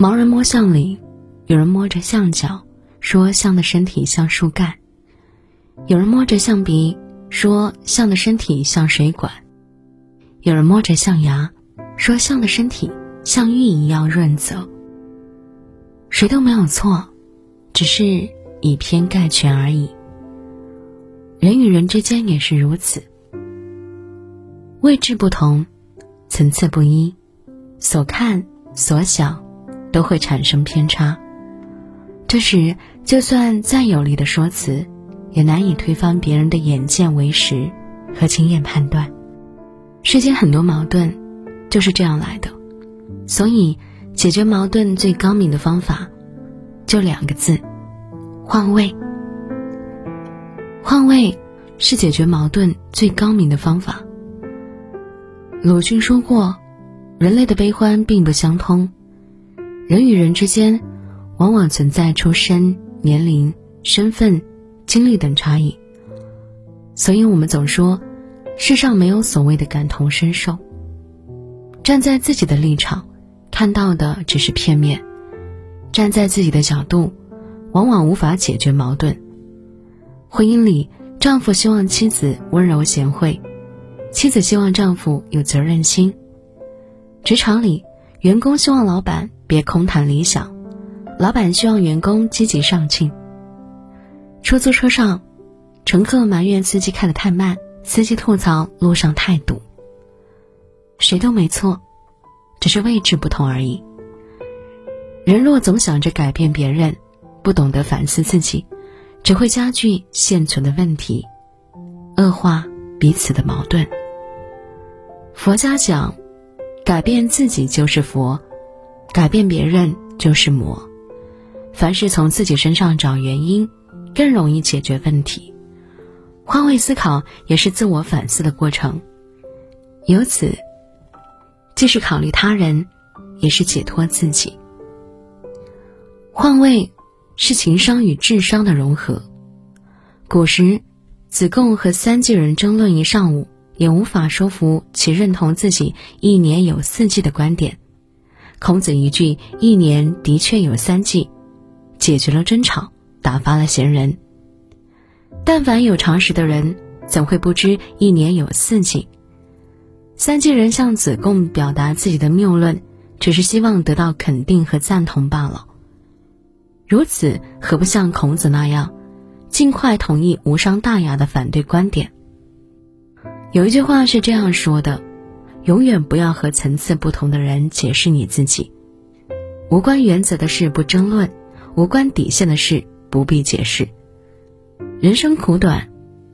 盲人摸象里，有人摸着象脚，说象的身体像树干；有人摸着象鼻，说象的身体像水管；有人摸着象牙，说象的身体像玉一样润泽。谁都没有错，只是以偏概全而已。人与人之间也是如此，位置不同，层次不一，所看所想都会产生偏差。这时，就算再有力的说辞，也难以推翻别人的眼见为实和经验判断。世间很多矛盾就是这样来的，所以解决矛盾最高明的方法，就两个字：换位。换位是解决矛盾最高明的方法。鲁迅说过：“人类的悲欢并不相通，人与人之间往往存在出身、年龄、身份、经历等差异。所以我们总说，世上没有所谓的感同身受。站在自己的立场，看到的只是片面；站在自己的角度，往往无法解决矛盾。”婚姻里，丈夫希望妻子温柔贤惠，妻子希望丈夫有责任心；职场里，员工希望老板别空谈理想，老板希望员工积极上进。出租车上，乘客埋怨司机开得太慢，司机吐槽路上太堵。谁都没错，只是位置不同而已。人若总想着改变别人，不懂得反思自己。只会加剧现存的问题，恶化彼此的矛盾。佛家讲，改变自己就是佛，改变别人就是魔。凡是从自己身上找原因，更容易解决问题。换位思考也是自我反思的过程，由此，既是考虑他人，也是解脱自己。换位。是情商与智商的融合。古时，子贡和三季人争论一上午，也无法说服其认同自己一年有四季的观点。孔子一句“一年的确有三季”，解决了争吵，打发了闲人。但凡有常识的人，怎会不知一年有四季？三季人向子贡表达自己的谬论，只是希望得到肯定和赞同罢了。如此，何不像孔子那样，尽快同意无伤大雅的反对观点？有一句话是这样说的：永远不要和层次不同的人解释你自己。无关原则的事不争论，无关底线的事不必解释。人生苦短，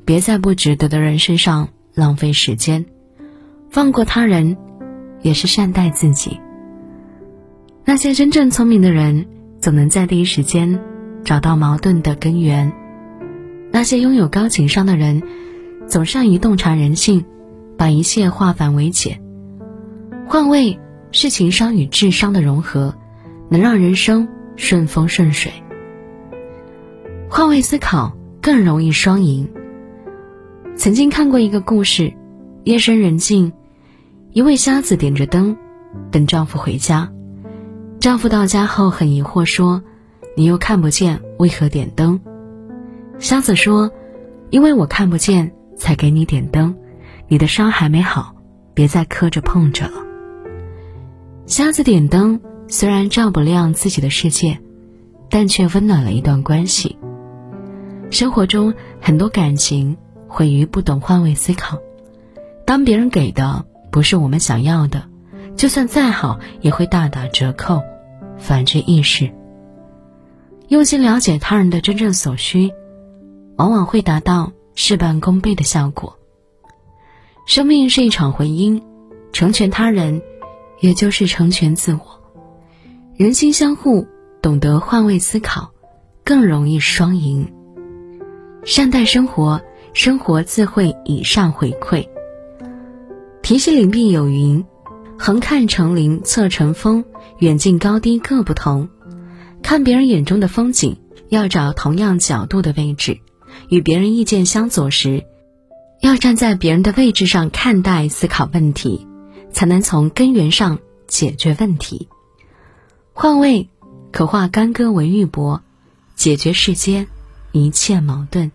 别在不值得的人身上浪费时间。放过他人，也是善待自己。那些真正聪明的人。总能在第一时间找到矛盾的根源。那些拥有高情商的人，总善于洞察人性，把一切化繁为简。换位是情商与智商的融合，能让人生顺风顺水。换位思考更容易双赢。曾经看过一个故事：夜深人静，一位瞎子点着灯，等丈夫回家。丈夫到家后很疑惑，说：“你又看不见，为何点灯？”瞎子说：“因为我看不见，才给你点灯。你的伤还没好，别再磕着碰着了。”瞎子点灯虽然照不亮自己的世界，但却温暖了一段关系。生活中很多感情毁于不懂换位思考，当别人给的不是我们想要的，就算再好也会大打折扣。反之亦是。用心了解他人的真正所需，往往会达到事半功倍的效果。生命是一场婚姻，成全他人，也就是成全自我。人心相护，懂得换位思考，更容易双赢。善待生活，生活自会以上回馈。提醒里必有云。横看成岭侧成峰，远近高低各不同。看别人眼中的风景，要找同样角度的位置；与别人意见相左时，要站在别人的位置上看待思考问题，才能从根源上解决问题。换位可化干戈为玉帛，解决世间一切矛盾。